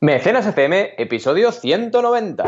Mecenas FM, episodio 190.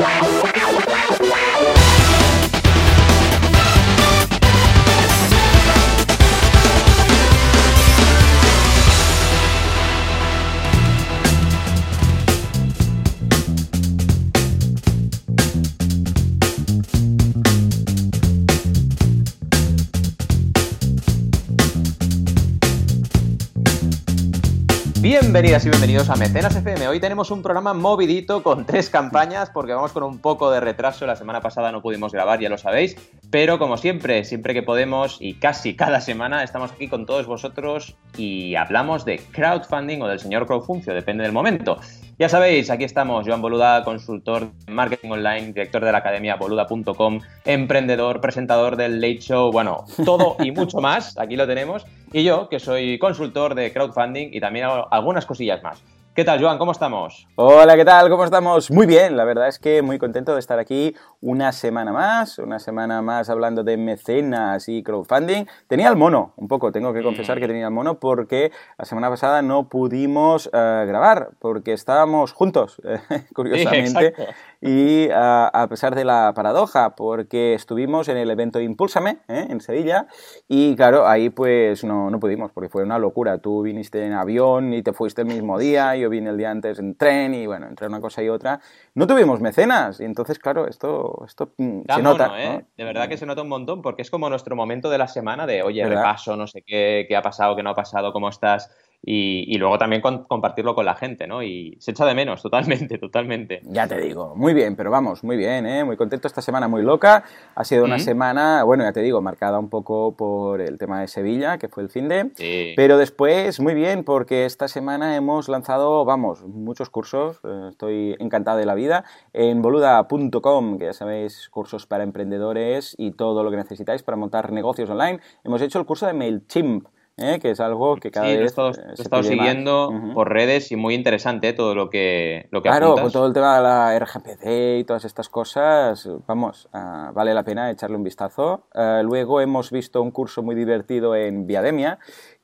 Bienvenidas y bienvenidos a Mecenas FM. Hoy tenemos un programa movidito con tres campañas porque vamos con un poco de retraso. La semana pasada no pudimos grabar, ya lo sabéis. Pero como siempre, siempre que podemos y casi cada semana estamos aquí con todos vosotros y hablamos de crowdfunding o del señor crowdfuncio, depende del momento. Ya sabéis, aquí estamos, Joan Boluda, consultor de marketing online, director de la academia boluda.com, emprendedor, presentador del Late Show, bueno, todo y mucho más, aquí lo tenemos. Y yo, que soy consultor de crowdfunding y también hago algunas cosillas más. ¿Qué tal, Joan? ¿Cómo estamos? Hola, ¿qué tal? ¿Cómo estamos? Muy bien, la verdad es que muy contento de estar aquí una semana más, una semana más hablando de mecenas y crowdfunding. Tenía el mono, un poco, tengo que confesar que tenía el mono porque la semana pasada no pudimos eh, grabar porque estábamos juntos, curiosamente. Y a pesar de la paradoja, porque estuvimos en el evento Impúlsame ¿eh? en Sevilla y claro, ahí pues no, no pudimos porque fue una locura. Tú viniste en avión y te fuiste el mismo día, yo vine el día antes en tren y bueno, entre una cosa y otra. No tuvimos mecenas y entonces claro, esto, esto mm, se nota. ¿eh? De verdad que se nota un montón porque es como nuestro momento de la semana de, oye, repaso, no sé qué, qué ha pasado, qué no ha pasado, cómo estás y, luego también compartirlo con la gente, ¿no? Y se echa de menos, totalmente, totalmente. Ya te digo, muy bien, pero vamos, muy bien, ¿eh? Muy contento esta semana, muy loca. Ha sido una semana, bueno, ya te digo, marcada un poco por el tema de Sevilla, que fue el fin de. Pero después, muy bien, porque esta semana hemos lanzado, vamos, muchos cursos. Eh, estoy encantado de la vida. En boluda.com, que ya sabéis, cursos para emprendedores y todo lo que necesitáis para montar negocios online. Hemos hecho el curso de MailChimp ¿eh? que es algo que cada vez. Lo he estado, siguiendo por redes y muy interesante todo lo que, lo que Claro, con todo el tema de la RGPD y todas estas cosas, vamos, ah, vale la pena echarle un vistazo. Ah, luego hemos visto un curso muy divertido en Viademia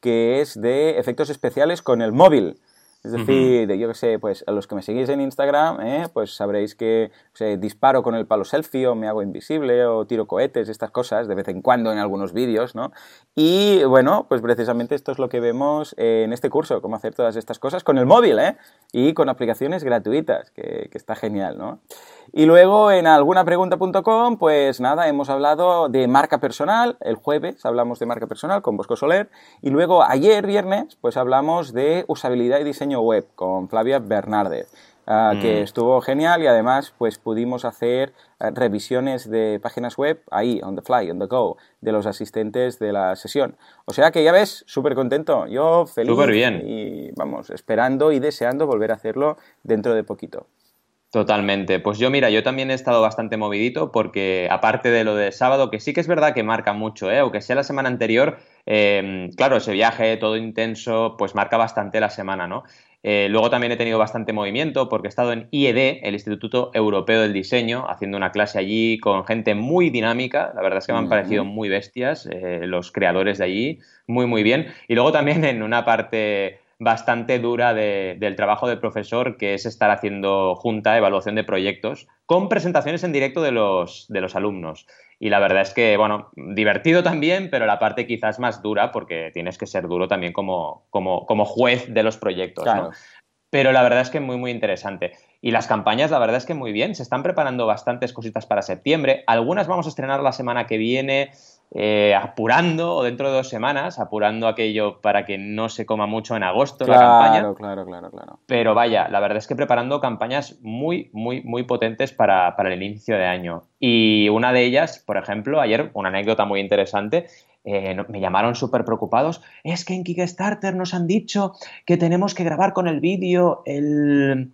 que es de efectos especiales con el móvil. Es decir, yo que sé, pues a los que me seguís en Instagram, ¿eh? pues sabréis que disparo con el palo selfie o me hago invisible o tiro cohetes, estas cosas, de vez en cuando en algunos vídeos, ¿no? Y bueno, pues precisamente esto es lo que vemos en este curso, cómo hacer todas estas cosas con el móvil, ¿eh? Y con aplicaciones gratuitas, que, que está genial, ¿no? Y luego en algunapregunta.com, pues nada, hemos hablado de marca personal, el jueves hablamos de marca personal con Bosco Soler, y luego ayer, viernes, pues hablamos de usabilidad y diseño web con Flavia Bernárdez. Ah, que mm. estuvo genial y además pues pudimos hacer eh, revisiones de páginas web ahí, on the fly, on the go, de los asistentes de la sesión. O sea que ya ves, súper contento, yo feliz bien. y vamos, esperando y deseando volver a hacerlo dentro de poquito. Totalmente. Pues yo, mira, yo también he estado bastante movidito porque aparte de lo de sábado, que sí que es verdad que marca mucho, ¿eh? aunque sea la semana anterior, em, claro, ese viaje todo intenso, pues marca bastante la semana, ¿no? Eh, luego también he tenido bastante movimiento porque he estado en IED, el Instituto Europeo del Diseño, haciendo una clase allí con gente muy dinámica. La verdad es que me han parecido muy bestias eh, los creadores de allí, muy, muy bien. Y luego también en una parte bastante dura del trabajo del profesor, que es estar haciendo junta, evaluación de proyectos, con presentaciones en directo de los, de los alumnos. Y la verdad es que, bueno, divertido también, pero la parte quizás más dura, porque tienes que ser duro también como, como, como juez de los proyectos. Pero la verdad es que muy, muy interesante. Y las campañas, la verdad es que muy bien. Se están preparando bastantes cositas para septiembre. Algunas vamos a estrenar la semana que viene. Eh, apurando, o dentro de dos semanas, apurando aquello para que no se coma mucho en agosto la campaña. Claro, claro, claro, claro. Pero vaya, la verdad es que preparando campañas muy, muy, muy potentes para, para el inicio de año. Y una de ellas, por ejemplo, ayer, una anécdota muy interesante, eh, me llamaron súper preocupados. Es que en Kickstarter nos han dicho que tenemos que grabar con el vídeo el,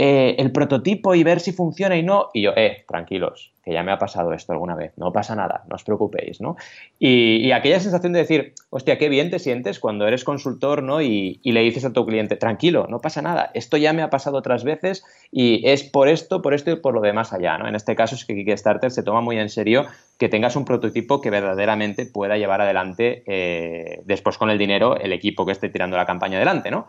eh, el prototipo y ver si funciona y no. Y yo, eh, tranquilos, que ya me ha pasado esto alguna vez, no pasa nada, no os preocupéis, ¿no? Y, aquella sensación de decir, hostia, qué bien te sientes cuando eres consultor, ¿no? Y, le dices a tu cliente, tranquilo, no pasa nada, esto ya me ha pasado otras veces y es por esto, por esto y por lo demás allá, ¿no? En este caso es que Kickstarter se toma muy en serio que tengas un prototipo que verdaderamente pueda llevar adelante eh, después con el dinero el equipo que esté tirando la campaña adelante, ¿no?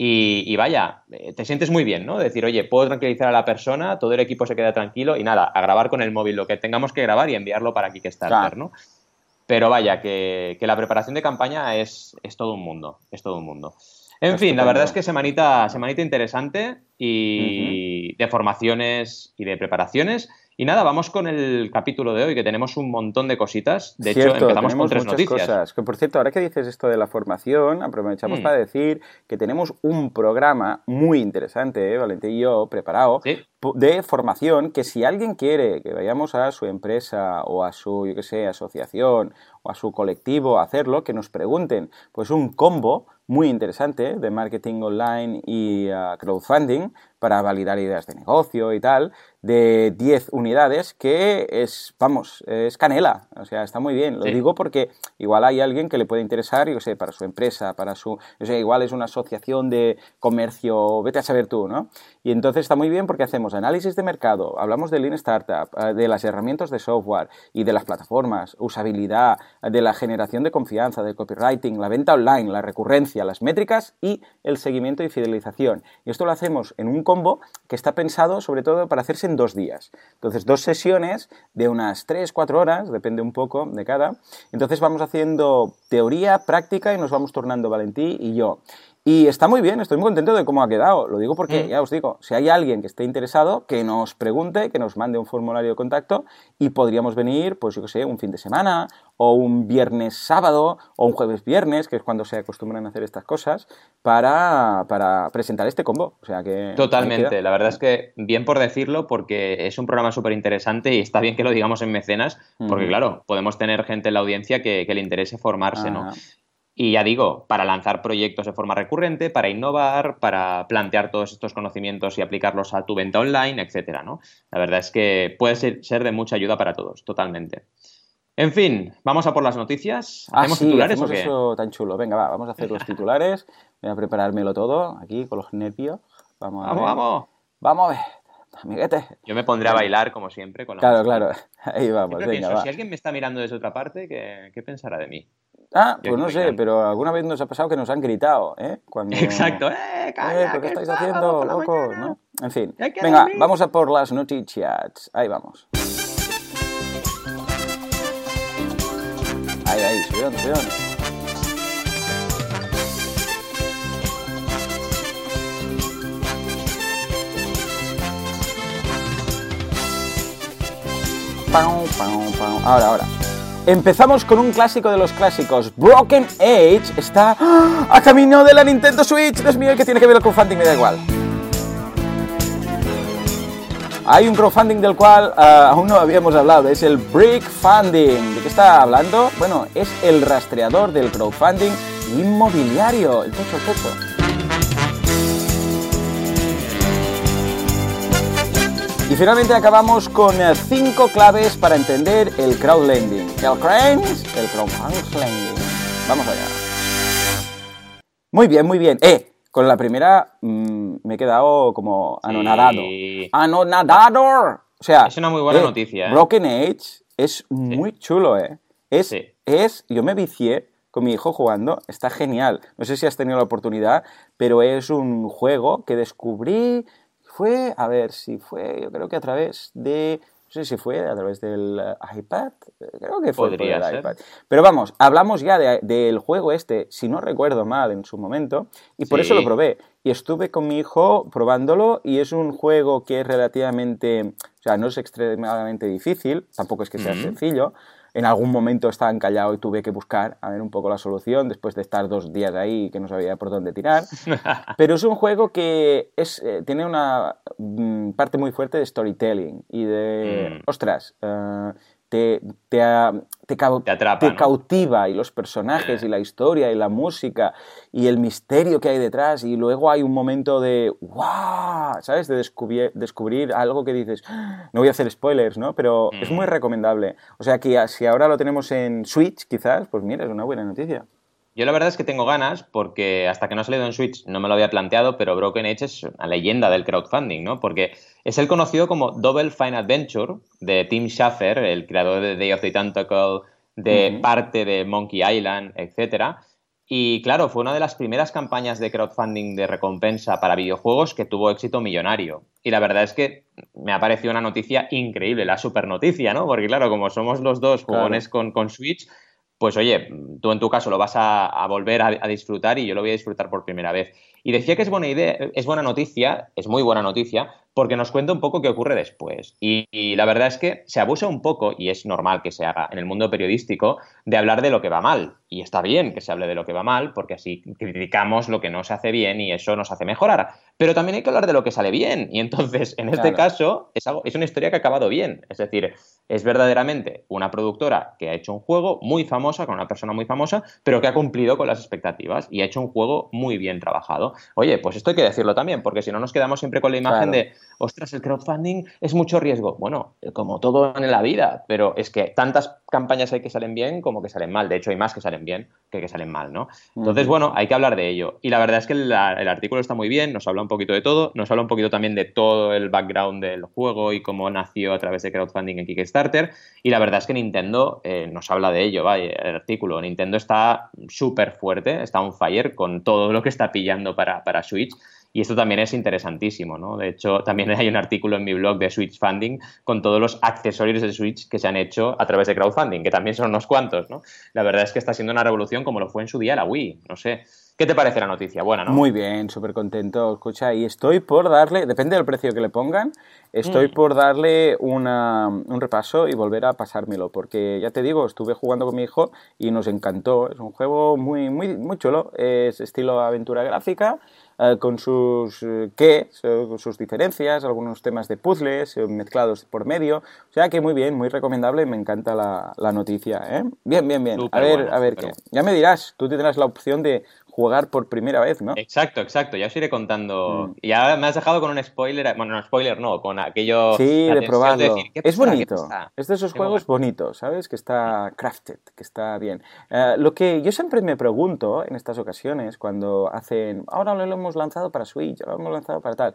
Y, vaya, eh, te sientes muy bien, ¿no? Decir, oye, puedo tranquilizar a la persona, todo el equipo se queda tranquilo y nada, a grabar con el móvil lo que tengamos que grabar y enviarlo para Kickstarter, ¿no? Pero vaya, que, la preparación de campaña es, es, todo un mundo, es todo un mundo. En fin, la verdad es que semanita, semanita interesante y de formaciones y de preparaciones. Y nada, vamos con el capítulo de hoy, que tenemos un montón de cositas. De hecho, empezamos con tres noticias. Cosas. Que por cierto, ahora que dices esto de la formación, aprovechamos mm. para decir que tenemos un programa muy interesante, ¿eh? Valentín y yo, preparado, de formación, que si alguien quiere que vayamos a su empresa o a su, yo qué sé, asociación o a su colectivo a hacerlo, que nos pregunten, pues un combo muy interesante de marketing online y uh, crowdfunding para validar ideas de negocio y tal, de 10 unidades, que es, vamos, es canela, o sea, está muy bien. Lo digo porque igual hay alguien que le puede interesar, yo sé, para su empresa, para su, yo sé, igual es una asociación de comercio, vete a saber tú, ¿no? Y entonces está muy bien porque hacemos análisis de mercado, hablamos de Lean Startup, uh, de las herramientas de software y de las plataformas, usabilidad, de la generación de confianza, del copywriting, la venta online, la recurrencia, las métricas y el seguimiento y fidelización. Y esto lo hacemos en un combo que está pensado sobre todo para hacerse en dos días. Entonces, dos sesiones de unas 3, 4 horas, depende un poco de cada. Entonces vamos haciendo teoría, práctica y nos vamos tornando Valentí y yo. Y está muy bien, estoy muy contento de cómo ha quedado. Lo digo porque, mm. ya os digo, si hay alguien que esté interesado, que nos pregunte, que nos mande un formulario de contacto y podríamos venir, pues yo qué sé, un fin de semana o un viernes sábado o un jueves viernes, que es cuando se acostumbran a hacer estas cosas, para, presentar este combo. O sea que... Totalmente, la verdad es que bien por decirlo porque es un programa súper interesante y está bien que lo digamos en mecenas, porque claro, podemos tener gente en la audiencia que, le interese formarse, ¿no? Y ya digo, para lanzar proyectos de forma recurrente, para innovar, para plantear todos estos conocimientos y aplicarlos a tu venta online, etcétera, ¿no? La verdad es que puede ser, de mucha ayuda para todos, totalmente. En fin, vamos a por las noticias. Ah, ¿Hacemos titulares o qué? eso tan chulo. Venga, va, vamos a hacer los titulares. Voy a preparármelo todo aquí con los nervios. Vamos a vamos, ver. Vamos, vamos a ver. Amiguete. Yo me pondré a bailar como siempre. Con claro, claro. Ahí vamos. Venga, Si alguien me está mirando desde otra parte, ¿qué pensará de mí? Ah, pues no sé, pero alguna vez nos ha pasado que nos han gritado, ¿eh? Cuando... Exacto, ¡eh, calla, ¿Qué estáis haciendo, loco? ¿no? En fin, venga, vamos a por las noticias. Ahí vamos. Ahí, ahí, pau, pau. Ahora, ahora. Empezamos con un clásico de los clásicos. Broken Age está ¡ah! a camino de la Nintendo Switch. Dios mío, ¿qué tiene que ver el crowdfunding? Me da igual. Hay un crowdfunding del cual ah, aún no habíamos hablado, es el Brick Funding. ¿De qué está hablando? Bueno, es el rastreador del crowdfunding inmobiliario. El techo, el techo. Y finalmente acabamos con eh, cinco claves para entender el crowdlending. El cranes, el crowdfunding. Vamos allá. Muy bien, muy bien. Eh, con la primera mm, me he quedado como anonadado. ¡Anonadador! O sea, es una muy buena eh, noticia. ¿eh? Broken Age es muy chulo, ¿eh? Es, es, yo me vicié con mi hijo jugando, está genial. No sé si has tenido la oportunidad, pero es un juego que descubrí fue, a ver si fue, yo creo que a través de, no sé si fue a través del eh, iPad, creo que fue Podría el iPad. Pero vamos, hablamos ya del juego este, si no recuerdo mal en su momento, y por eso lo probé. Y estuve con mi hijo probándolo y es un juego que es relativamente, o sea, no es extremadamente difícil, tampoco es que sea sencillo, en algún momento estaba encallado y tuve que buscar a ver un poco la solución después de estar dos días ahí que no sabía por dónde tirar. Pero es un juego que es, eh, tiene una mm, parte muy fuerte de storytelling y de, mm. ostras, uh, te, te, te, cautiva y los personajes y la historia y la música y el misterio que hay detrás y luego hay un momento de ¡wow! ¿Sabes? De descubrir, descubrir algo que dices, ah, no voy a hacer spoilers, ¿no? Pero es muy mm. recomendable. O sea que si ahora lo tenemos en Switch, quizás, pues mira, es una buena noticia. Yo la verdad es que tengo ganas porque hasta que no ha salido en Switch no me lo había planteado, pero Broken Age es una leyenda del crowdfunding, ¿no? Porque es el conocido como Double Fine Adventure de Tim Schafer, el creador de Day of the Tentacle, de parte de Monkey Island, etcétera. Y claro, fue una de las primeras campañas de crowdfunding de recompensa para videojuegos que tuvo éxito millonario. Y la verdad es que me ha parecido una noticia increíble, la super noticia, ¿no? Porque claro, como somos los dos jugones con, con Switch, pues oye, tú en tu caso lo vas a, volver a, disfrutar y yo lo voy a disfrutar por primera vez. Y decía que es buena idea, es buena noticia, es muy buena noticia, porque nos cuenta un poco qué ocurre después. Y, la verdad es que se abusa un poco, y es normal que se haga en el mundo periodístico, de hablar de lo que va mal. Y está bien que se hable de lo que va mal, porque así criticamos lo que no se hace bien y eso nos hace mejorar. Pero también hay que hablar de lo que sale bien. Y entonces, en este caso, es, algo, es una historia que ha acabado bien. Es decir, es verdaderamente una productora que ha hecho un juego muy famosa, con una persona muy famosa, pero que ha cumplido con las expectativas y ha hecho un juego muy bien trabajado. Oye, pues esto hay que decirlo también, porque si no nos quedamos siempre con la imagen de ostras, el crowdfunding es mucho riesgo. Bueno, como todo en la vida, pero es que tantas campañas hay que salen bien como que salen mal. De hecho, hay más que salen bien que que salen mal, ¿no? Entonces, bueno, hay que hablar de ello. Y la verdad es que el, artículo está muy bien, nos habla un poquito de todo, nos habla un poquito también de todo el background del juego y cómo nació a través de crowdfunding en Kickstarter. Y la verdad es que Nintendo eh, nos habla de ello, vaya, el artículo. Nintendo está súper fuerte, está on fire con todo lo que está pillando para, para Switch. Y esto también es interesantísimo, ¿no? De hecho, también hay un artículo en mi blog de Switch Funding con todos los accesorios de Switch que se han hecho a través de crowdfunding, que también son unos cuantos, ¿no? La verdad es que está siendo una revolución como lo fue en su día la Wii, no sé. ¿Qué te parece la noticia? Buena, ¿no? Muy bien, súper contento. Escucha, y estoy por darle, depende del precio que le pongan, estoy mm. por darle un repaso y volver a pasármelo, porque ya te digo, estuve jugando con mi hijo y nos encantó. Es un juego muy, muy, muy chulo, es estilo aventura gráfica, con sus eh, qué, sus diferencias, algunos temas de puzzles eh, mezclados por medio. O sea que muy bien, muy recomendable, me encanta la, la noticia. Bien, bien, bien. a ver, a ver qué. Ya me dirás, tú tendrás la opción de jugar por primera vez, ¿no? Exacto, exacto. Ya os iré contando. Mm. Y ahora me has dejado con un spoiler. Bueno, no spoiler, no, con aquello. Sí, de probarlo. es bonito. Es de esos juegos bonitos, ¿sabes? Que está crafted, que está bien. Eh, lo que yo siempre me pregunto en estas ocasiones, cuando hacen. Ahora lo hemos lanzado para Switch, ahora lo hemos lanzado para tal.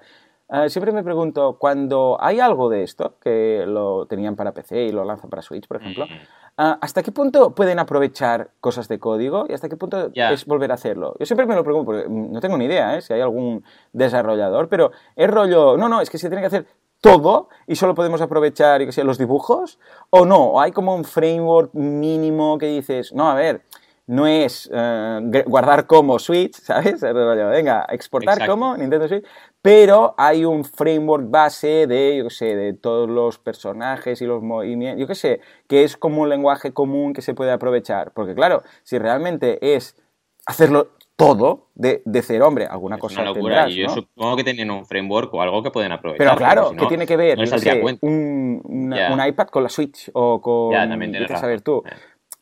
Eh, siempre me pregunto, cuando hay algo de esto, que lo tenían para PC y lo lanzan para Switch, por ejemplo, Ah, ¿Hasta qué punto pueden aprovechar cosas de código y hasta qué punto es volver a hacerlo? Yo siempre me lo pregunto, porque no tengo ni idea ¿eh? si hay algún desarrollador, pero es rollo, no, no, es que se tiene que hacer todo y solo podemos aprovechar que los dibujos, o no, hay como un framework mínimo que dices, no, a ver, no es eh, guardar como Switch, ¿sabes? Venga, exportar como Nintendo Switch, pero hay un framework base de, yo qué sé, de todos los personajes y los movimientos, yo qué sé, que es como un lenguaje común que se puede aprovechar. Porque claro, si realmente es hacerlo todo de, de cero, hombre, alguna cosa una locura. y yo supongo que tienen un framework o algo que pueden aprovechar. Pero claro, ¿qué tiene que ver? un, un, iPad con la Switch o con... Ya, también tienes saber tú.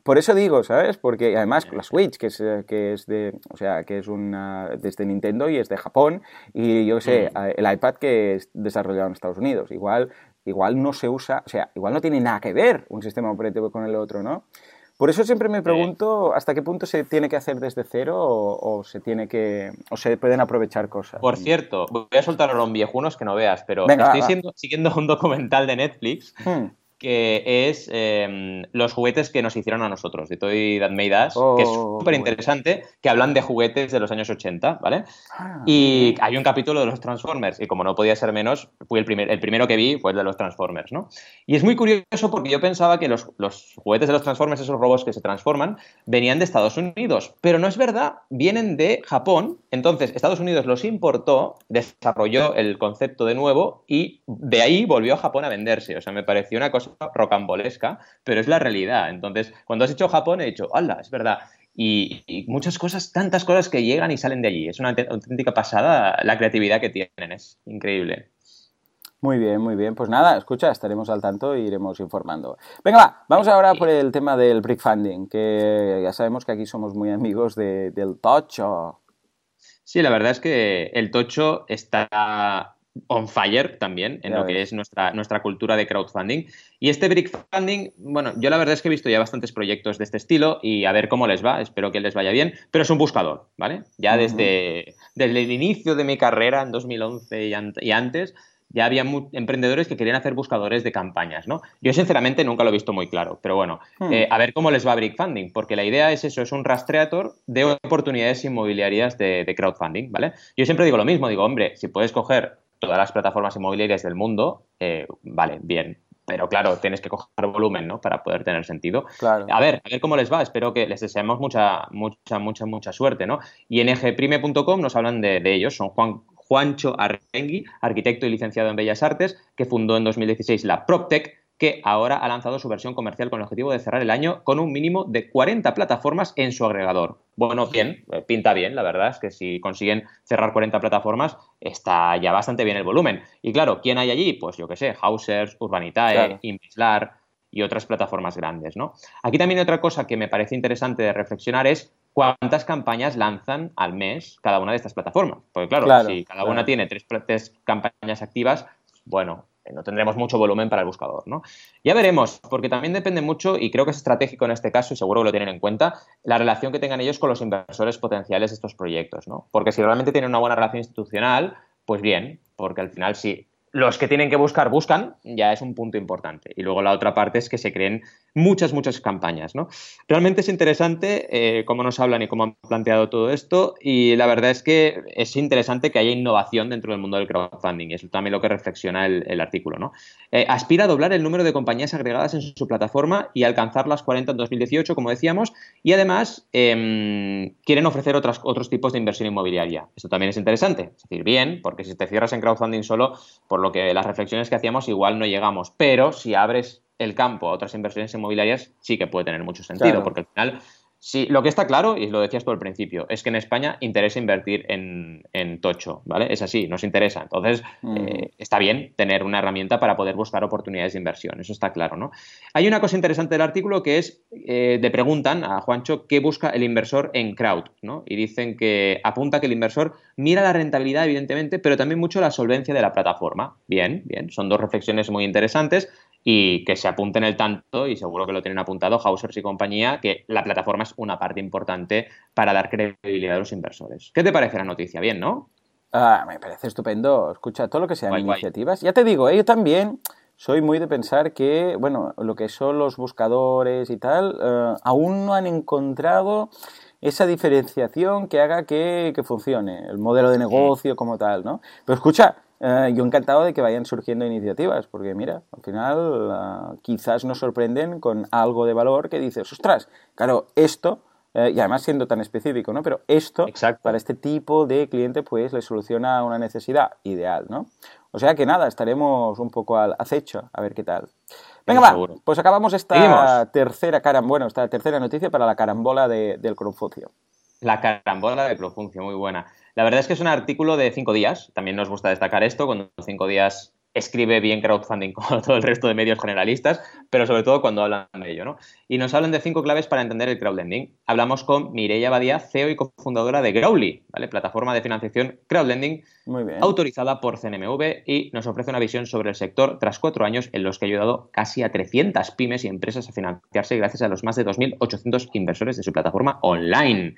Por eso digo, ¿sabes? Porque además la Switch, que es, que es de, o sea, que es una desde Nintendo y es de Japón, y yo sé, mm. el iPad que es desarrollado en Estados Unidos, igual, igual no se usa, o sea, igual no tiene nada que ver un sistema operativo con el otro, ¿no? Por eso siempre me pregunto hasta qué punto se tiene que hacer desde cero o, se tiene que o se pueden aprovechar cosas. Por cierto, voy a soltar a un viejunos que no veas, pero estoy siguiendo un documental de Netflix hmm que es em, los juguetes que nos hicieron a nosotros, de Toy That Made Us, que es oh, súper interesante, que hablan de juguetes de los años 80, ¿vale? Ah, y hay un capítulo de los Transformers, y como no podía ser menos, fui el, primer, el primero que vi fue el de los Transformers, ¿no? Y es muy curioso porque yo pensaba que los, los juguetes de los Transformers, esos robots que se transforman, venían de Estados Unidos, pero no es verdad, vienen de Japón, entonces Estados Unidos los importó, desarrolló el concepto de nuevo y de ahí volvió a Japón a venderse, o sea, me pareció una cosa rocambolesca, pero es la realidad. Entonces, cuando has hecho Japón, he dicho, ¡hala! Es verdad. Y, muchas cosas, tantas cosas que llegan y salen de allí. Es una auténtica pasada la creatividad que tienen, es increíble. Muy bien, muy bien. Pues nada, escucha, estaremos al tanto e iremos informando. Venga, va, vamos ahora por el tema del brick funding, que ya sabemos que aquí somos muy amigos del tocho. Sí, la verdad es que el tocho está on fire también en lo que es nuestra, nuestra cultura de crowdfunding. Y este brick funding, bueno, yo la verdad es que he visto ya bastantes proyectos de este estilo y a ver cómo les va, espero que les vaya bien, pero es un buscador, ¿vale? Ya desde, desde el inicio de mi carrera en 2011 y, antes, ya había emprendedores que querían hacer buscadores de campañas, ¿no? Yo sinceramente nunca lo he visto muy claro, pero bueno, hmm. eh, a ver cómo les va a Brickfunding, porque la idea es eso, es un rastreador de oportunidades inmobiliarias de, de crowdfunding, ¿vale? Yo siempre digo lo mismo, digo, hombre, si puedes coger todas las plataformas inmobiliarias del mundo, eh, vale, bien. Pero claro, tienes que coger volumen, ¿no? Para poder tener sentido. A ver, a ver cómo les va. Espero que les deseemos mucha, mucha, mucha, mucha suerte, ¿no? Y en nos hablan de, de ellos. Son Juan, Juancho Arrengui, arquitecto y licenciado en Bellas Artes, que fundó en 2016 la PropTech, que ahora ha lanzado su versión comercial con el objetivo de cerrar el año con un mínimo de 40 plataformas en su agregador. Bueno, bien, eh, pinta bien, la verdad es que si consiguen cerrar 40 plataformas, está ya bastante bien el volumen. Y claro, ¿quién hay allí? Pues yo qué sé, Hausers, Urbanitae, claro. y otras plataformas grandes, ¿no? Aquí también otra cosa que me parece interesante de reflexionar es cuántas campañas lanzan al mes cada una de estas plataformas. Porque claro, si cada una tiene tres, tres campañas activas, bueno, no tendremos mucho volumen para el buscador, ¿no? Ya veremos, porque también depende mucho, y creo que es estratégico en este caso, y seguro que lo tienen en cuenta, la relación que tengan ellos con los inversores potenciales de estos proyectos, ¿no? Porque si realmente tienen una buena relación institucional, pues bien, porque al final si los que tienen que buscar buscan, ya es un punto importante. Y luego la otra parte es que se creen muchas, muchas campañas, ¿no? Realmente es interesante eh, cómo nos hablan y cómo han planteado todo esto y la verdad es que es interesante que haya innovación dentro del mundo del crowdfunding y eso también lo que reflexiona el, artículo, ¿no? Eh, aspira a doblar el número de compañías agregadas en su plataforma y alcanzar las 40 en 2018, como decíamos, y además em, quieren ofrecer otros tipos de inversión inmobiliaria. Esto también es interesante, es decir, bien, porque si te cierras en crowdfunding solo, por lo que las reflexiones que hacíamos igual no llegamos, pero si abres el campo a otras inversiones inmobiliarias sí que puede tener mucho sentido, porque al final Sí, lo que está claro, y lo decías tú al principio, es que en España interesa invertir en, tocho, ¿vale? Es así, nos interesa. Entonces, mm. eh, está bien tener una herramienta para poder buscar oportunidades de inversión, eso está claro, ¿no? Hay una cosa interesante del artículo que es, eh, le preguntan a Juancho qué busca el inversor en crowd, ¿no? Y dicen que apunta que el inversor mira la rentabilidad, evidentemente, pero también mucho la solvencia de la plataforma. Bien, bien, son dos reflexiones muy interesantes y que se apunten el tanto, y seguro que lo tienen apuntado Hausers y compañía, que la plataforma es una parte importante para dar credibilidad a los inversores. ¿Qué te parece la noticia? Bien, ¿no? Ah, me parece estupendo. Escucha, todo lo que sean iniciativas. Ya te digo, ¿eh? yo también soy muy de pensar que, bueno, lo que son los buscadores y tal, eh, aún no han encontrado esa diferenciación que haga que, que funcione, el modelo de negocio como tal, ¿no? Pero escucha, eh, yo encantado de que vayan surgiendo iniciativas, porque mira, al final eh, quizás nos sorprenden con algo de valor que dices, ostras, claro, esto, eh, y además siendo tan específico, ¿no? Pero esto, para este tipo de cliente, pues le soluciona una necesidad ideal, ¿no? O sea que nada, estaremos un poco al acecho, a ver qué tal. Venga, va, pues acabamos esta tercera cara, bueno, esta tercera noticia para la carambola del Confucio. La carambola de Profuncio, muy buena. La verdad es que es un artículo de cinco días. También nos gusta destacar esto, cuando cinco días escribe bien crowdfunding como todo el resto de medios generalistas, pero sobre todo cuando hablan de ello, ¿no? Y nos hablan de cinco claves para entender el crowdlending. Hablamos con Mireia Badía, CEO y cofundadora de Growly, ¿vale? Plataforma de financiación crowdlending autorizada por CNMV y nos ofrece una visión sobre el sector tras cuatro años en los que ha ayudado casi a 300 pymes y empresas a financiarse gracias a los más de 2.800 inversores de su plataforma online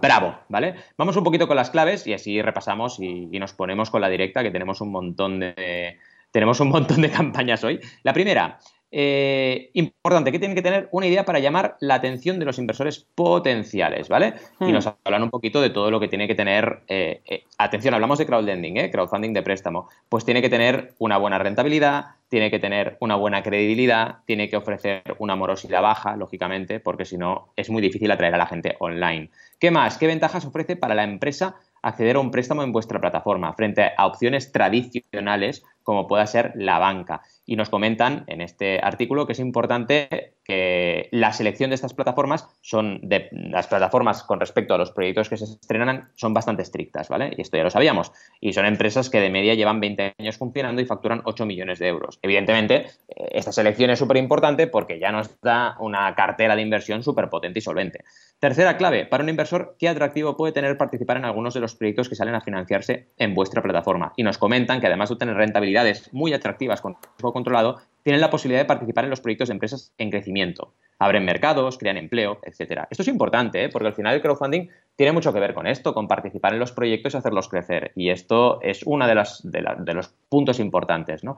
bravo, ¿vale? Vamos un poquito con las claves y así repasamos y, nos ponemos con la directa, que tenemos un montón de. Tenemos un montón de campañas hoy. La primera, eh, importante, que tienen que tener una idea para llamar la atención de los inversores potenciales, ¿vale? Y hmm. nos hablan un poquito de todo lo que tiene que tener. Eh, eh, atención, hablamos de crowdlending, ¿eh? crowdfunding de préstamo. Pues tiene que tener una buena rentabilidad, tiene que tener una buena credibilidad, tiene que ofrecer una morosidad baja, lógicamente, porque si no es muy difícil atraer a la gente online. ¿Qué más? ¿Qué ventajas ofrece para la empresa acceder a un préstamo en vuestra plataforma frente a opciones tradicionales como pueda ser la banca? Y nos comentan en este artículo que es importante que la selección de estas plataformas son de las plataformas con respecto a los proyectos que se estrenan son bastante estrictas, ¿vale? Y esto ya lo sabíamos. Y son empresas que de media llevan 20 años funcionando y facturan 8 millones de euros. Evidentemente, eh, esta selección es súper importante porque ya nos da una cartera de inversión súper potente y solvente. Tercera clave, para un inversor, ¿qué atractivo puede tener participar en algunos de los proyectos que salen a financiarse en vuestra plataforma? Y nos comentan que además de tener rentabilidades muy atractivas con riesgo controlado, tienen la posibilidad de participar en los proyectos de empresas en crecimiento. abren mercados, crean empleo, etcétera. Esto es importante, ¿eh? porque al final el crowdfunding tiene mucho que ver con esto, con participar en los proyectos y hacerlos crecer. Y esto es uno de, de los puntos importantes, ¿no?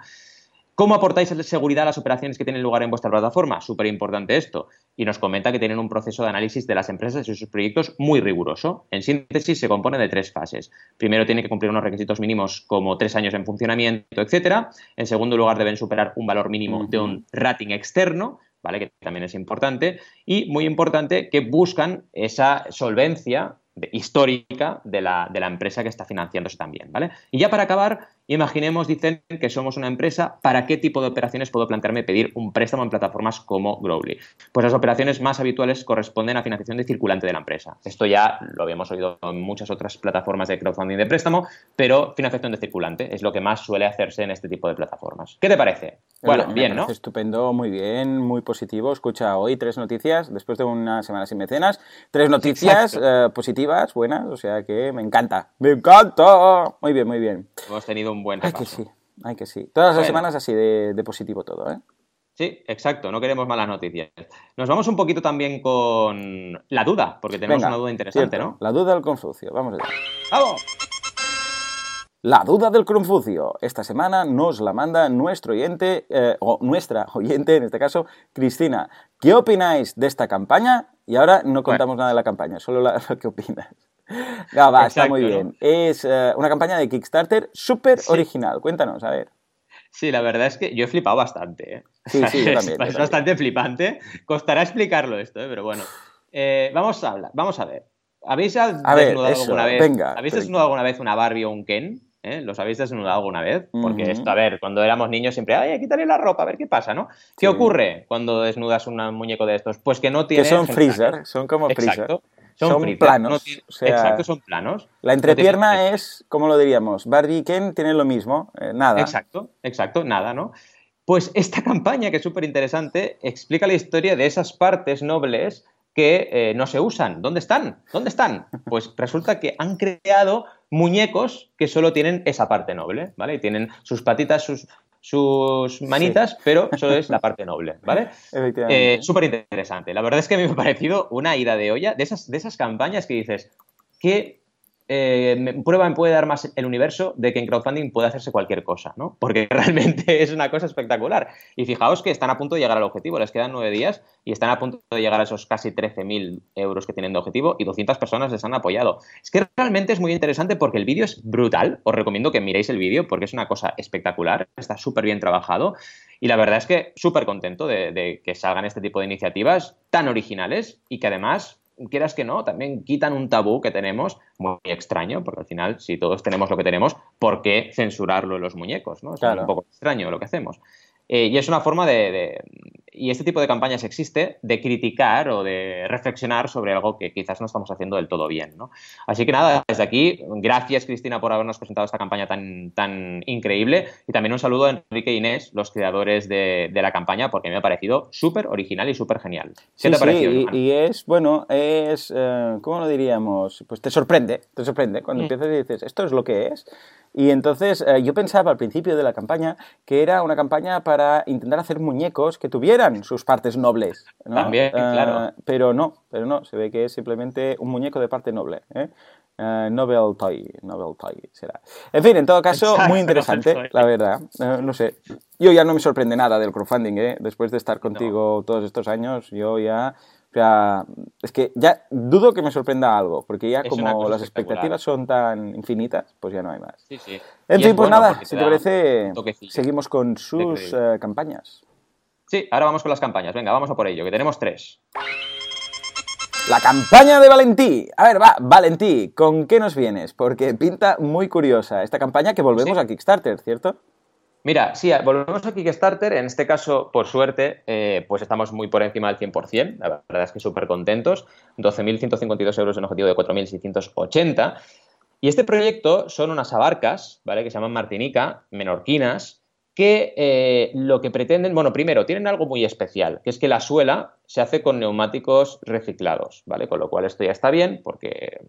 ¿Cómo aportáis seguridad a las operaciones que tienen lugar en vuestra plataforma? Súper importante esto. Y nos comenta que tienen un proceso de análisis de las empresas y sus proyectos muy riguroso. En síntesis, se compone de tres fases. Primero, tiene que cumplir unos requisitos mínimos como tres años en funcionamiento, etcétera. En segundo lugar, deben superar un valor mínimo de un rating externo, ¿vale? Que también es importante. Y muy importante, que buscan esa solvencia histórica de la, de la, empresa que está financiándose también, ¿vale? Y ya para acabar, imaginemos, dicen que somos una empresa, ¿para qué tipo de operaciones puedo plantearme pedir un préstamo en plataformas como Growly? Pues las operaciones más habituales corresponden a financiación de circulante de la empresa. Esto ya lo habíamos oído en muchas otras plataformas de crowdfunding de préstamo, pero financiación de circulante es lo que más suele hacerse en este tipo de plataformas. ¿Qué te parece? Bueno, bien, ¿no? Estupendo, muy bien, muy positivo. Escucha, hoy tres noticias, después de una semana sin mecenas, tres noticias eh, positivas, buenas, o sea que me encanta. ¡Me encanta! Muy bien, muy bien. Hemos tenido un buen repaso. Que sí, hay que sí. Todas las semanas así de, positivo todo, ¿eh? Sí, exacto, no queremos malas noticias. Nos vamos un poquito también con la duda, porque tenemos una duda interesante, ¿no? La duda del Confucio, vamos allá. ¡Vamos! La duda del Confucio. Esta semana nos la manda nuestro oyente, eh, o nuestra oyente, en este caso, Cristina. ¿Qué opináis de esta campaña? Y ahora no contamos nada de la campaña, solo lo que opinas. Ya, va, está muy bien. Es eh, una campaña de Kickstarter súper original. Cuéntanos, a ver. Sí, la verdad es que yo he flipado bastante. ¿eh? Sí, sí, yo también. Es, bastante flipante. Costará explicarlo esto, pero bueno. vamos a hablar, vamos a ver. ¿Habéis desnudado alguna vez? ¿Habéis desnudado alguna vez una Barbie o un Ken? ¿eh? ¿Los habéis desnudado alguna vez? Porque esto, a ver, cuando éramos niños siempre, ay, quítale la ropa, a ver qué pasa, ¿no? ¿Qué ocurre cuando desnudas un muñeco de estos? Pues que no tiene... Que son freezer, son como freezer. Son, planos. exacto, son planos. La entrepierna es, ¿cómo lo diríamos? Barbie y Ken tienen lo mismo, eh, nada. Exacto, exacto, nada, ¿no? Pues esta campaña, que es súper interesante, explica la historia de esas partes nobles que eh, no se usan. ¿Dónde están? ¿Dónde están? Pues resulta que han creado muñecos que solo tienen esa parte noble, ¿vale? Y tienen sus patitas, sus, sus manitas, pero solo es la parte noble, ¿vale? Eh, Súper interesante. La verdad es que a mí me ha parecido una ida de olla de esas, de esas campañas que dices, ¿qué eh, prueba me puede dar más el universo de que en crowdfunding puede hacerse cualquier cosa, ¿no? Porque realmente es una cosa espectacular. Y fijaos que están a punto de llegar al objetivo, les quedan nueve días y están a punto de llegar a esos casi 13.000 euros que tienen de objetivo y 200 personas les han apoyado. Es que realmente es muy interesante porque el vídeo es brutal. Os recomiendo que miréis el vídeo porque es una cosa espectacular, está súper bien trabajado. Y la verdad es que súper contento de que salgan este tipo de iniciativas tan originales y que además quieras que no, también quitan un tabú que tenemos muy extraño, porque al final, si todos tenemos lo que tenemos, ¿por qué censurarlo en los muñecos? ¿no? Es un poco extraño lo que hacemos. Eh, y es una forma de, Y este tipo de campañas existe, de criticar o de reflexionar sobre algo que quizás no estamos haciendo del todo bien. ¿no? Así que nada, desde aquí, gracias Cristina por habernos presentado esta campaña tan, tan increíble. Y también un saludo a Enrique e Inés, los creadores de, la campaña, porque me ha parecido súper original y súper genial. ¿Qué te ha parecido? Sí, y, es, bueno, es. Eh, ¿Cómo lo diríamos? Pues te sorprende, te sorprende. Cuando mm. empiezas y dices, esto es lo que es. Y entonces eh, yo pensaba al principio de la campaña que era una campaña para intentar hacer muñecos que tuvieran sus partes nobles. También, claro. Eh, pero no, pero no, se ve que es simplemente un muñeco de parte noble. ¿eh? Uh, Nobel Toy, Nobel Toy será. En fin, en todo caso, muy interesante, la verdad. no sé, yo ya no me sorprende nada del crowdfunding, ¿eh? Después de estar contigo todos estos años, yo ya o sea, es que ya dudo que me sorprenda algo, porque ya como las expectativas son tan infinitas, pues ya no hay más. Sí, sí. En fin, pues nada, si te parece, seguimos con sus eh, campañas. Sí, ahora vamos con las campañas. Venga, vamos a por ello, que tenemos tres. La campaña de Valentí. A ver, va, Valentí, ¿con qué nos vienes? Porque pinta muy curiosa esta campaña que volvemos a Kickstarter, ¿cierto? Mira, sí, volvemos a Kickstarter. En este caso, por suerte, eh, pues estamos muy por encima del 100%. La verdad es que súper contentos. 12.152 euros en objetivo de 4.680. Y este proyecto son unas abarcas, ¿vale? Que se llaman Martinica, menorquinas, que eh, lo que pretenden, bueno, primero, tienen algo muy especial, que es que la suela se hace con neumáticos reciclados, ¿vale? Con lo cual esto ya está bien porque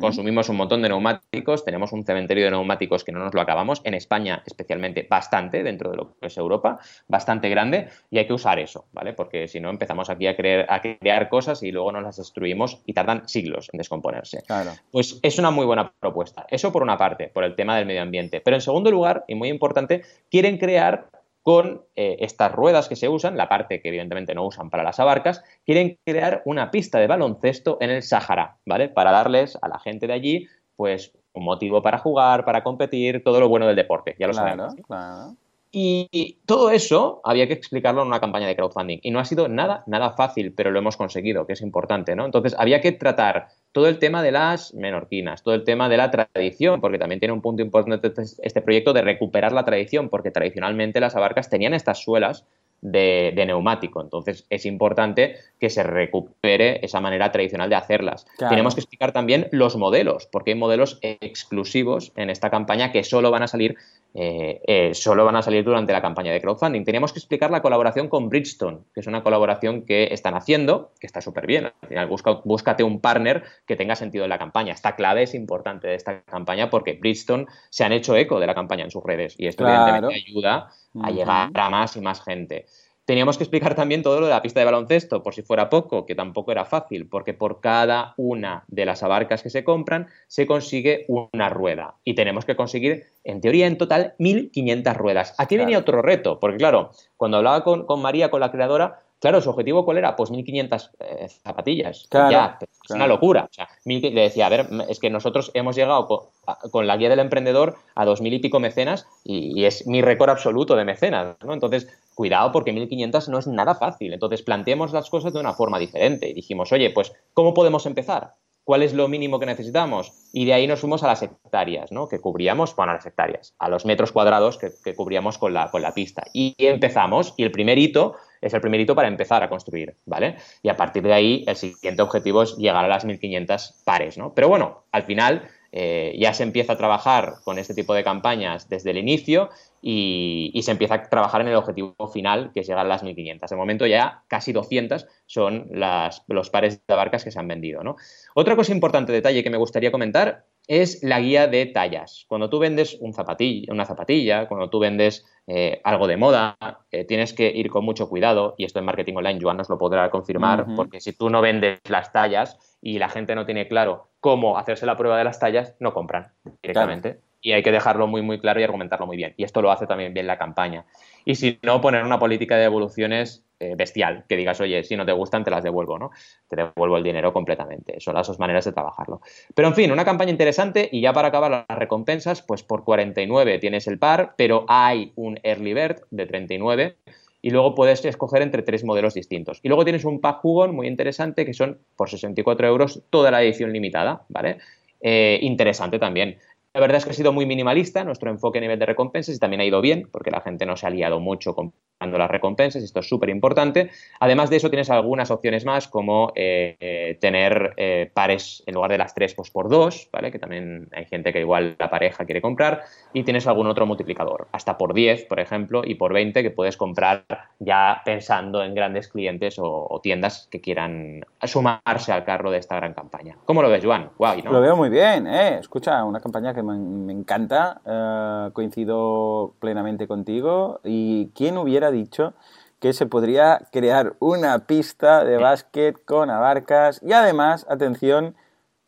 consumimos un montón de neumáticos, tenemos un cementerio de neumáticos que no nos lo acabamos, en España especialmente bastante, dentro de lo que es Europa, bastante grande, y hay que usar eso, ¿vale? Porque si no empezamos aquí a, creer, a crear cosas y luego nos las destruimos y tardan siglos en descomponerse. Claro. Pues es una muy buena propuesta. Eso por una parte, por el tema del medio ambiente. Pero en segundo lugar, y muy importante, quieren crear con eh, estas ruedas que se usan, la parte que evidentemente no usan para las abarcas, quieren crear una pista de baloncesto en el Sahara, ¿vale? Para darles a la gente de allí, pues, un motivo para jugar, para competir, todo lo bueno del deporte, ya lo sabemos. Claro. Y todo eso había que explicarlo en una campaña de crowdfunding. Y no ha sido nada, nada fácil, pero lo hemos conseguido, que es importante, ¿no? Entonces había que tratar todo el tema de las menorquinas, todo el tema de la tradición, porque también tiene un punto importante este, este proyecto de recuperar la tradición, porque tradicionalmente las abarcas tenían estas suelas de, neumático. Entonces es importante que se recupere esa manera tradicional de hacerlas. Tenemos que explicar también los modelos, porque hay modelos exclusivos en esta campaña que solo van a salir eh, eh, solo van a salir durante la campaña de crowdfunding. Teníamos que explicar la colaboración con Bridgestone, que es una colaboración que están haciendo, que está súper bien. Al final, búscate un partner que tenga sentido en la campaña. Esta clave es importante de esta campaña porque Bridgestone se han hecho eco de la campaña en sus redes y esto evidentemente ayuda a llegar a más y más gente. Teníamos que explicar también todo lo de la pista de baloncesto, por si fuera poco, que tampoco era fácil, porque por cada una de las abarcas que se compran se consigue una rueda. Y tenemos que conseguir, en teoría, en total, 1.500 ruedas. Aquí venía otro reto, porque claro, cuando hablaba con, con María, con la creadora, Claro, su objetivo cuál era? Pues 1500 eh, zapatillas. ya, es una locura. O sea, le decía, a ver, es que nosotros hemos llegado con, la guía del emprendedor a dos mil y pico mecenas y, es mi récord absoluto de mecenas, ¿no? Entonces, cuidado porque 1500 no es nada fácil. Entonces, planteemos las cosas de una forma diferente y dijimos, oye, pues, ¿cómo podemos empezar? ¿Cuál es lo mínimo que necesitamos? Y de ahí nos fuimos a las hectáreas, ¿no? Que cubríamos, bueno, a las hectáreas, a los metros cuadrados que, que cubríamos con la, con la pista. Y empezamos, y el primer hito es el primer hito para empezar a construir, ¿vale? Y a partir de ahí, el siguiente objetivo es llegar a las 1500 pares, ¿no? Pero bueno, al final eh, ya se empieza a trabajar con este tipo de campañas desde el inicio y, se empieza a trabajar en el objetivo final, que es llegar a las 1500. De momento ya casi 200 son los pares de barcas que se han vendido, ¿no? Otra cosa importante, detalle que me gustaría comentar es la guía de tallas. Cuando tú vendes un zapatilla, una zapatilla, cuando tú vendes eh, algo de moda, eh, tienes que ir con mucho cuidado, y esto en marketing online Joan nos lo podrá confirmar, porque si tú no vendes las tallas y la gente no tiene claro cómo hacerse la prueba de las tallas, no compran directamente y hay que dejarlo muy, muy claro y argumentarlo muy bien. Y esto lo hace también bien la campaña. Y si no, poner una política de devoluciones eh, bestial, que digas, oye, si no te gustan, te las devuelvo, ¿no? Te devuelvo el dinero completamente. Son las dos maneras de trabajarlo. Pero en fin, una campaña interesante y ya para acabar las recompensas, pues por 49 tienes el par, pero hay un early bird de 39 y luego puedes escoger entre tres modelos distintos. Y luego tienes un pack jugón muy interesante que son por 64 euros toda la edición limitada, ¿vale? Eh, interesante también. La verdad es que ha sido muy minimalista nuestro enfoque a nivel de recompensas y también ha ido bien porque la gente no se ha liado mucho comprando las recompensas esto es súper importante. Además de eso tienes algunas opciones más como eh, eh, tener eh, pares en lugar de las tres pues por dos, ¿vale? Que también hay gente que igual la pareja quiere comprar y tienes algún otro multiplicador, hasta por 10 por ejemplo y por 20 que puedes comprar ya pensando en grandes clientes o, tiendas que quieran sumarse al carro de esta gran campaña. ¿Cómo lo ves, Juan? Guay, ¿no? Lo veo muy bien, ¿eh? Escucha, una campaña que me, encanta, eh, coincido plenamente contigo. ¿Y quién hubiera dicho que se podría crear una pista de básquet con abarcas y además, atención,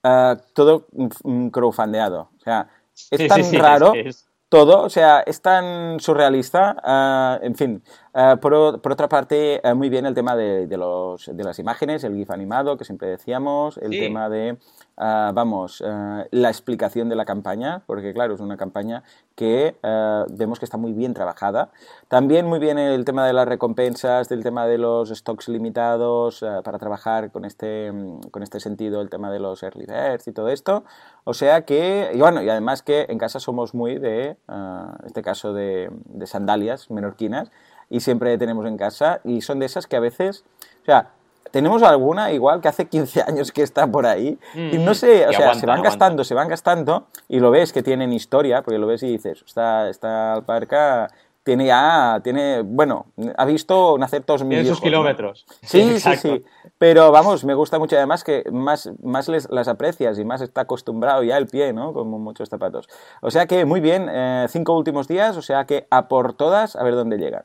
eh, todo crowdfundeado? O sea, es tan raro todo, o sea, es tan surrealista, eh, en fin. Por, otra parte, muy bien el tema de, los, de las imágenes, el GIF animado que siempre decíamos, el tema de Ah, vamos, ah, la explicación de la campaña, porque claro, es una campaña que ah, vemos que está muy bien trabajada. También muy bien el tema de las recompensas, del tema de los stocks limitados, para trabajar con este, con este sentido, el tema de los early birds y todo esto. O sea que, y bueno, y además que en casa somos muy de, en este caso de, de sandalias menorquinas, y siempre tenemos en casa, y son de esas que a veces, o sea, tenemos alguna igual que hace 15 años que está por ahí y no mm. sé, o sea, se van gastando, se van gastando y lo ves que tienen historia, porque lo ves y dices, esta, esta alparca tiene ya, tiene, bueno, ha visto nacer todos mis sus kilómetros. Sí, sí, sí, Pero vamos, me gusta mucho además que más, más les, las aprecias y más está acostumbrado ya el pie, ¿no? Como muchos zapatos. O sea que muy bien, eh, cinco últimos días, o sea que a por todas, a ver dónde llegan.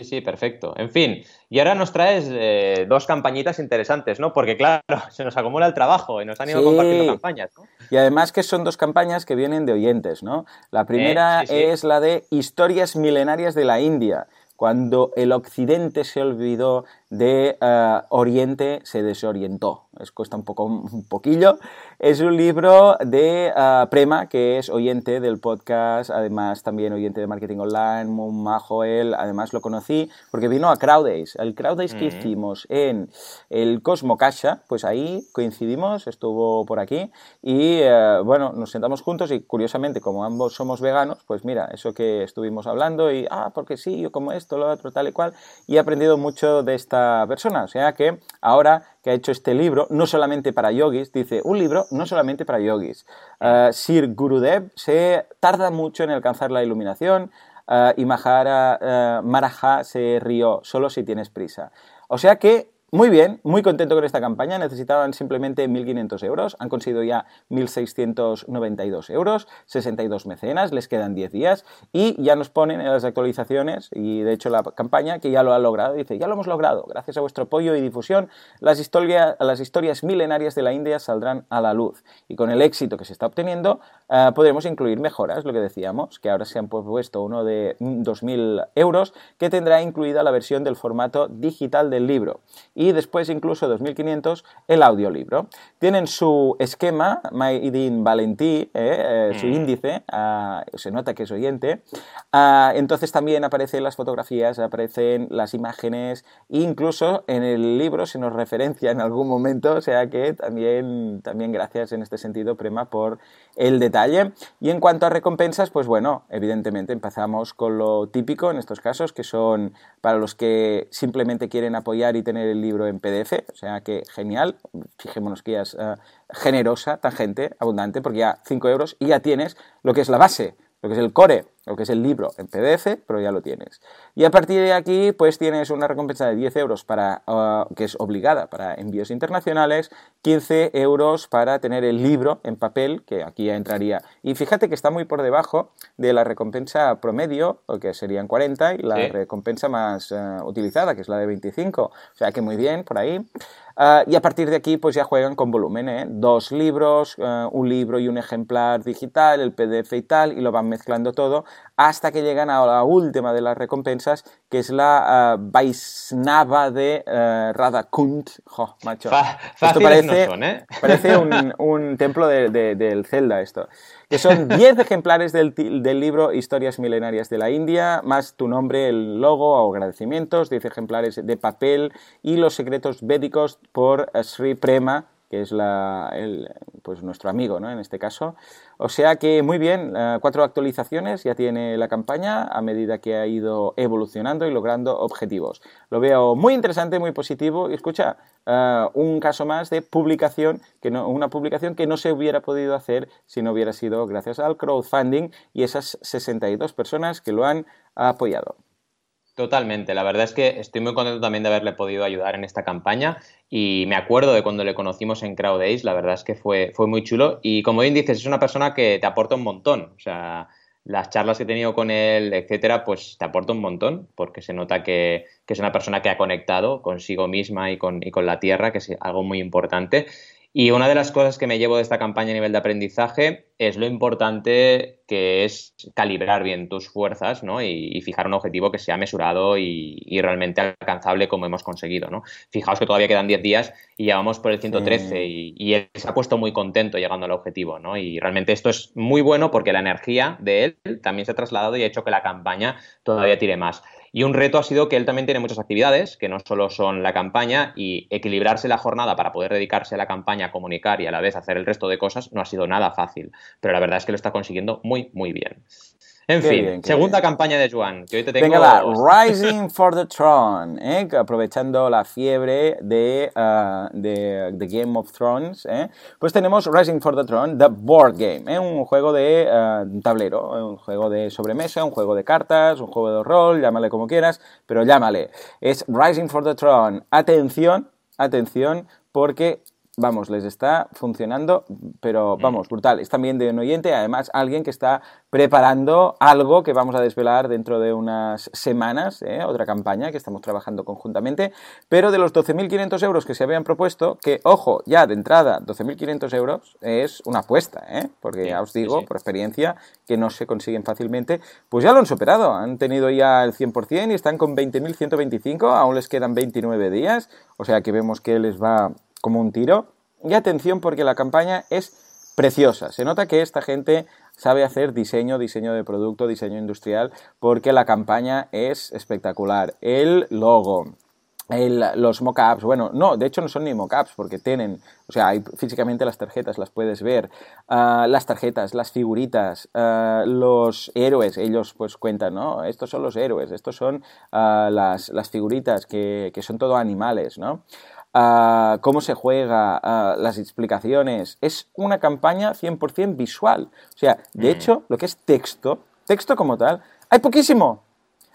Sí, sí, perfecto. En fin, y ahora nos traes eh, dos campañitas interesantes, ¿no? Porque claro, se nos acumula el trabajo y nos han ido compartiendo campañas, ¿no? Y además que son dos campañas que vienen de oyentes, ¿no? La primera eh, es la de Historias milenarias de la India, cuando el occidente se olvidó de eh, Oriente, se desorientó es, cuesta un, poco, un poquillo. Es un libro de uh, Prema, que es oyente del podcast, además también oyente de marketing online, muy majo él, además lo conocí porque vino a Crowdays. El Crowdays que hicimos en el Cosmo Cacha, pues ahí coincidimos, estuvo por aquí y uh, bueno, nos sentamos juntos y curiosamente, como ambos somos veganos, pues mira, eso que estuvimos hablando y, ah, porque sí, yo como esto, lo otro, tal y cual, y he aprendido mucho de esta persona. O sea que ahora que ha hecho este libro, no solamente para yogis, dice, un libro no solamente para yogis. Uh, Sir Gurudev se tarda mucho en alcanzar la iluminación uh, y Mahara, uh, Maraja se rió, solo si tienes prisa. O sea que muy bien, muy contento con esta campaña. Necesitaban simplemente 1.500 euros. Han conseguido ya 1.692 euros, 62 mecenas, les quedan 10 días y ya nos ponen en las actualizaciones y de hecho la campaña que ya lo ha logrado. Dice, ya lo hemos logrado. Gracias a vuestro apoyo y difusión, las, historias milenarias de la India saldrán a la luz. Y con el éxito que se está obteniendo, uh, podremos incluir mejoras, lo que decíamos, que ahora se han puesto uno de 2.000 euros, que tendrá incluida la versión del formato digital del libro y después incluso 2500 el audiolibro. Tienen su esquema, Made in Valentí, eh, eh, su mm. índice, ah, se nota que es oyente. Ah, entonces también aparecen las fotografías, aparecen las imágenes, incluso en el libro se nos referencia en algún momento, o sea que también, también gracias en este sentido, Prema, por el detalle. Y en cuanto a recompensas, pues bueno, evidentemente empezamos con lo típico en estos casos, que son para los que simplemente quieren apoyar y tener el libro libro en PDF, o sea que genial, fijémonos que ya es uh, generosa, tangente, abundante, porque ya 5 euros y ya tienes lo que es la base, lo que es el core, lo que es el libro en PDF, pero ya lo tienes. Y a partir de aquí, pues tienes una recompensa de 10 euros para, uh, que es obligada para envíos internacionales, 15 euros para tener el libro en papel, que aquí ya entraría. Y fíjate que está muy por debajo de la recompensa promedio, que serían 40, y la recompensa más uh, utilizada, que es la de 25. O sea que muy bien, por ahí. Uh, y a partir de aquí, pues ya juegan con volumen, ¿eh? Dos libros, un libro y un ejemplar digital, el PDF y tal, y lo van mezclando todo hasta que llegan a la última de las recompensas, que es la uh, Vaisnava de uh, Radha Kunt. Jo, macho. esto parece, ¿eh? parece un, un templo de, de, del Zelda esto. Que son 10 ejemplares del, del, libro Historias Milenarias de la India, más tu nombre, el logo o agradecimientos, 10 ejemplares de papel y los secretos védicos por Sri Prema, que es la, el, pues nuestro amigo ¿no? en este caso. O sea que muy bien, uh, cuatro actualizaciones ya tiene la campaña a medida que ha ido evolucionando y logrando objetivos. Lo veo muy interesante, muy positivo y escucha, uh, un caso más de publicación, que no, una publicación que no se hubiera podido hacer si no hubiera sido gracias al crowdfunding y esas 62 personas que lo han apoyado. Totalmente, la verdad es que estoy muy contento también de haberle podido ayudar en esta campaña y me acuerdo de cuando le conocimos en Crowd Days, la verdad es que fue, fue muy chulo y como bien dices, es una persona que te aporta un montón, o sea, las charlas que he tenido con él, etcétera, pues te aporta un montón porque se nota que, que es una persona que ha conectado consigo misma y con, y con la tierra, que es algo muy importante y una de las cosas que me llevo de esta campaña a nivel de aprendizaje es lo importante que es calibrar bien tus fuerzas ¿no? y, fijar un objetivo que sea mesurado y, realmente alcanzable como hemos conseguido. ¿no? Fijaos que todavía quedan 10 días y llevamos por el 113 y, él se ha puesto muy contento llegando al objetivo. ¿no? Y realmente esto es muy bueno porque la energía de él también se ha trasladado y ha hecho que la campaña todavía tire más. Y un reto ha sido que él también tiene muchas actividades, que no solo son la campaña, y equilibrarse la jornada para poder dedicarse a la campaña, comunicar y a la vez hacer el resto de cosas no ha sido nada fácil. Pero la verdad es que lo está consiguiendo muy, muy bien. En fin, segunda campaña de Juan, que hoy te tengo... Venga, va, Rising for the Throne, ¿eh? aprovechando la fiebre de, uh, de, Game of Thrones, ¿eh? pues tenemos Rising for the Throne, The Board Game, ¿eh? un juego de uh, tablero, un juego de sobremesa, un juego de cartas, un juego de rol, llámale como quieras, pero llámale. Es Rising for the Throne. Atención, atención, porque vamos, les está funcionando, pero mm. vamos, brutal. Es también de un oyente, además alguien que está preparando algo que vamos a desvelar dentro de unas semanas, ¿eh? otra campaña que estamos trabajando conjuntamente, pero de los 12.500 euros que se habían propuesto, que ojo, ya de entrada, 12.500 euros es una apuesta, ¿eh? porque ya os digo, por experiencia, que no se consiguen fácilmente, pues ya lo han superado, han tenido ya el 100% y están con 20.125, aún les quedan 29 días, o sea que vemos que les va como un tiro. Y atención porque la campaña es preciosa. Se nota que esta gente sabe hacer diseño, diseño de producto, diseño industrial, porque la campaña es espectacular. El logo, los mockups, bueno, no, de hecho no son ni mockups porque tienen, o sea, hay, físicamente las tarjetas las puedes ver, ah, las tarjetas, las figuritas, ah, los héroes, ellos pues cuentan, ¿no? Estos son los héroes, estos son ah, las, las, figuritas que, que, son todo animales, ¿no? Cómo se juega, las explicaciones. Es una campaña 100% visual. O sea, de mm. hecho, lo que es texto, texto como tal, hay poquísimo.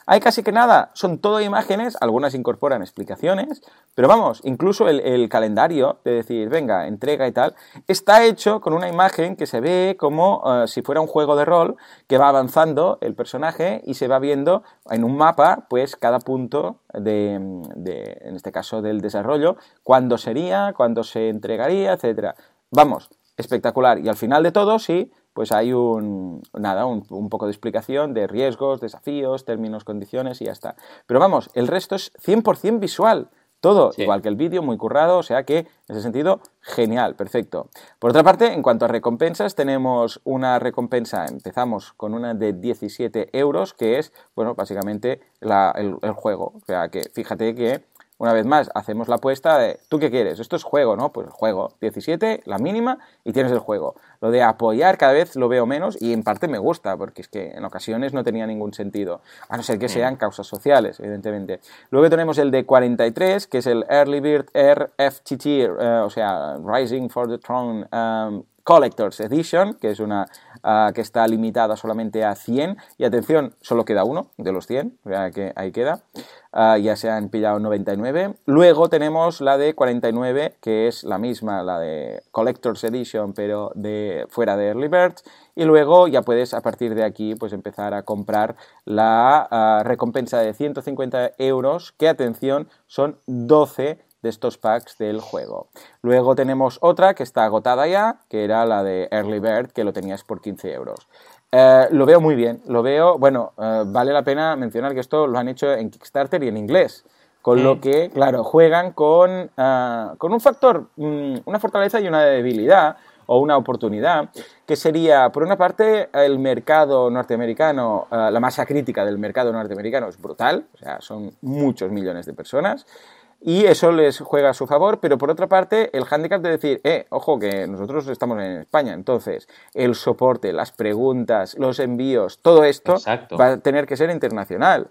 Hay casi que nada, son todo imágenes, algunas incorporan explicaciones, pero vamos, incluso el, calendario de decir, venga, entrega y tal, está hecho con una imagen que se ve como eh, si fuera un juego de rol que va avanzando el personaje y se va viendo en un mapa, pues cada punto de, de en este caso del desarrollo, cuándo sería, cuándo se entregaría, etcétera. Vamos, espectacular. Y al final de todo, sí, pues hay un, nada, un, poco de explicación de riesgos, desafíos, términos, condiciones y ya está. Pero vamos, el resto es 100% visual. Todo, igual que el vídeo, muy currado, o sea que en ese sentido, genial, perfecto. Por otra parte, en cuanto a recompensas, tenemos una recompensa, empezamos con una de 17 euros, que es, bueno, básicamente el, el, juego. O sea que fíjate que una vez más, hacemos la apuesta de, ¿tú qué quieres? Esto es juego, ¿no? Pues juego. 17, la mínima, y tienes el juego. Lo de apoyar cada vez lo veo menos y en parte me gusta, porque es que en ocasiones no tenía ningún sentido. A no ser que sean causas sociales, evidentemente. Luego tenemos el de 43, que es el Early Bird RFTT, eh, o sea, Rising for the Throne um, Collector's Edition, que es una que está limitada solamente a 100. Y atención, solo queda uno de los 100, o sea que ahí queda. Ah, ya se han pillado 99. Luego tenemos la de 49, que es la misma, la de Collector's Edition, pero de fuera de Early Birds. Y luego ya puedes a partir de aquí pues empezar a comprar la ah, recompensa de 150 euros, que atención, son 12 de estos packs del juego. Luego tenemos otra que está agotada ya, que era la de Early Bird, que lo tenías por 15 euros. Eh, lo veo muy bien, lo veo, bueno, eh, vale la pena mencionar que esto lo han hecho en Kickstarter y en inglés, con lo que, claro, juegan con, eh, con un factor, mm, una fortaleza y una debilidad o una oportunidad, que sería, por una parte, el mercado norteamericano, la masa crítica del mercado norteamericano es brutal, o sea, son muchos millones de personas, y eso les juega a su favor, pero por otra parte, el hándicap de decir, eh, ojo, que nosotros estamos en España, entonces el soporte, las preguntas, los envíos, todo esto va a tener que ser internacional.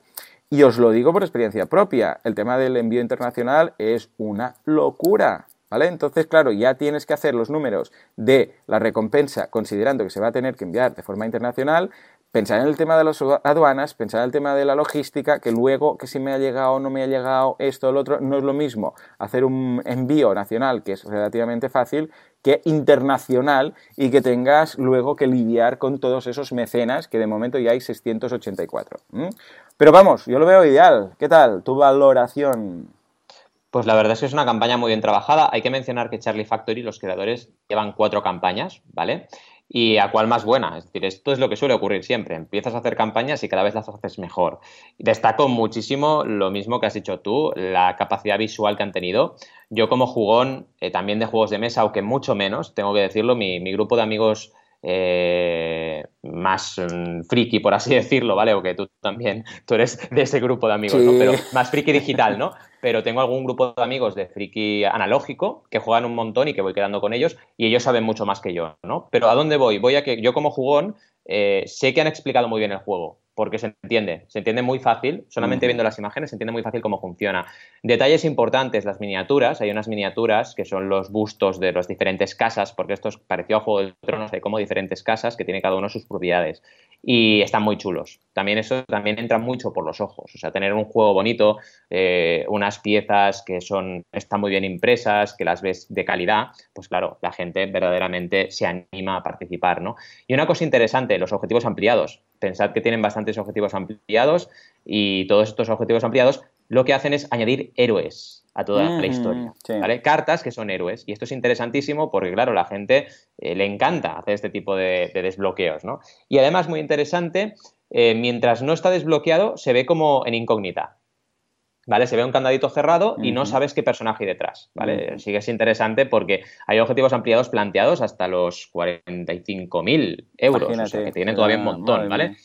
Y os lo digo por experiencia propia, el tema del envío internacional es una locura. ¿Vale? Entonces, claro, ya tienes que hacer los números de la recompensa considerando que se va a tener que enviar de forma internacional, pensar en el tema de las aduanas, pensar en el tema de la logística, que luego que si me ha llegado no me ha llegado esto o lo otro, no es lo mismo hacer un envío nacional, que es relativamente fácil, que internacional y que tengas luego que lidiar con todos esos mecenas, que de momento ya hay 684. Pero vamos, yo lo veo ideal. ¿Qué tal? ¿Tu valoración? Pues la verdad es que es una campaña muy bien trabajada. Hay que mencionar que Charlie Factory, los creadores, llevan cuatro campañas, ¿vale? Y a cuál más buena. Es decir, esto es lo que suele ocurrir siempre. Empiezas a hacer campañas y cada vez las haces mejor. Destaco muchísimo lo mismo que has dicho tú, la capacidad visual que han tenido. Yo como jugón, eh, también de juegos de mesa, aunque mucho menos, tengo que decirlo, mi, grupo de amigos eh, más mm, friki, por así decirlo, ¿vale? O que tú también, tú eres de ese grupo de amigos, ¿no? Pero más friki digital, ¿no? Pero tengo algún grupo de amigos de friki analógico que juegan un montón y que voy quedando con ellos y ellos saben mucho más que yo, ¿no? Pero ¿a dónde voy? Voy a que yo como jugón eh, sé que han explicado muy bien el juego porque se entiende, se entiende muy fácil, solamente viendo las imágenes se entiende muy fácil cómo funciona. Detalles importantes, las miniaturas, hay unas miniaturas que son los bustos de las diferentes casas, porque esto es parecido a Juego de Tronos, hay como diferentes casas que tiene cada uno sus propiedades y están muy chulos. También eso también entra mucho por los ojos, o sea, tener un juego bonito, eh, unas piezas que son están muy bien impresas, que las ves de calidad, pues claro, la gente verdaderamente se anima a participar, ¿no? Y una cosa interesante, los objetivos ampliados. Pensad que tienen bastantes objetivos ampliados y todos estos objetivos ampliados lo que hacen es añadir héroes a toda la historia. ¿vale? Cartas que son héroes. Y esto es interesantísimo porque, claro, la gente eh, le encanta hacer este tipo de, desbloqueos. ¿no? Y además, muy interesante, eh, mientras no está desbloqueado, se ve como en incógnita. ¿Vale? Se ve un candadito cerrado y no sabes qué personaje hay detrás, ¿vale? Sí que es interesante porque hay objetivos ampliados planteados hasta los 45.000 euros, o sea, que tienen todavía un montón, ¿vale?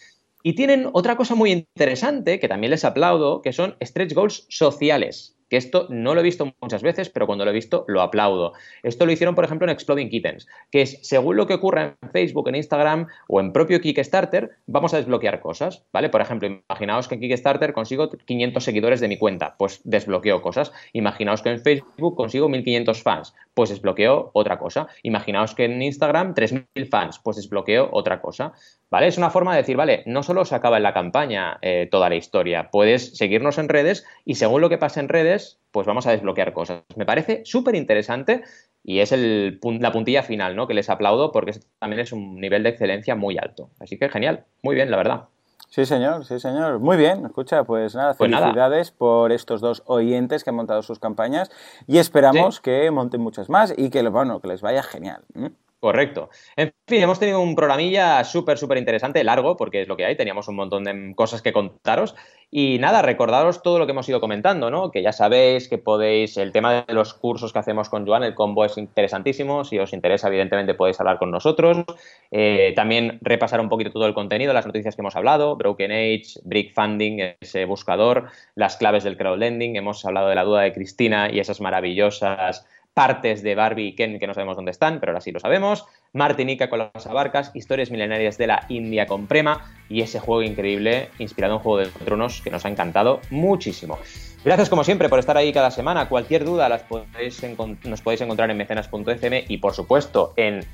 Y tienen otra cosa muy interesante, que también les aplaudo, que son stretch goals sociales que esto no lo he visto muchas veces, pero cuando lo he visto lo aplaudo. Esto lo hicieron, por ejemplo, en Exploding Kittens, que es según lo que ocurra en Facebook, en Instagram o en propio Kickstarter, vamos a desbloquear cosas, ¿vale? Por ejemplo, imaginaos que en Kickstarter consigo 500 seguidores de mi cuenta, pues desbloqueo cosas. Imaginaos que en Facebook consigo 1500 fans, pues desbloqueo otra cosa. Imaginaos que en Instagram 3000 fans, pues desbloqueo otra cosa. ¿Vale? Es una forma de decir, vale, no solo se acaba en la campaña eh, toda la historia, puedes seguirnos en redes y según lo que pase en redes, pues vamos a desbloquear cosas. Me parece súper interesante y es el, la puntilla final, ¿no? Que les aplaudo porque también es un nivel de excelencia muy alto. Así que genial, muy bien, la verdad. Sí, señor, sí, señor. Muy bien, escucha, pues nada, pues felicidades por estos dos oyentes que han montado sus campañas y esperamos que monten muchas más y que, bueno, que les vaya genial. Correcto. En fin, hemos tenido un programilla súper, súper interesante, largo, porque es lo que hay, teníamos un montón de cosas que contaros. Y nada, recordaros todo lo que hemos ido comentando, ¿no? Que ya sabéis que podéis, el tema de los cursos que hacemos con Joan, el combo es interesantísimo, si os interesa, evidentemente podéis hablar con nosotros. Eh, también repasar un poquito todo el contenido, las noticias que hemos hablado, Broken Age, Brick Funding, ese buscador, las claves del crowdlending, hemos hablado de la duda de Cristina y esas maravillosas partes de Barbie y Ken que no sabemos dónde están, pero ahora sí lo sabemos, Martinica con las abarcas, historias milenarias de la India con Prema y ese juego increíble inspirado en Juego de Tronos que nos ha encantado muchísimo. Gracias como siempre por estar ahí cada semana. Cualquier duda las podéis nos podéis encontrar en mecenas.fm y por supuesto en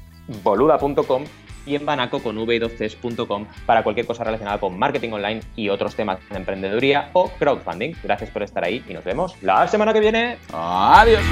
boluda.com y en banaco con v2cs.com para cualquier cosa relacionada con marketing online y otros temas de emprendeduría o crowdfunding. Gracias por estar ahí y nos vemos la semana que viene. Adiós.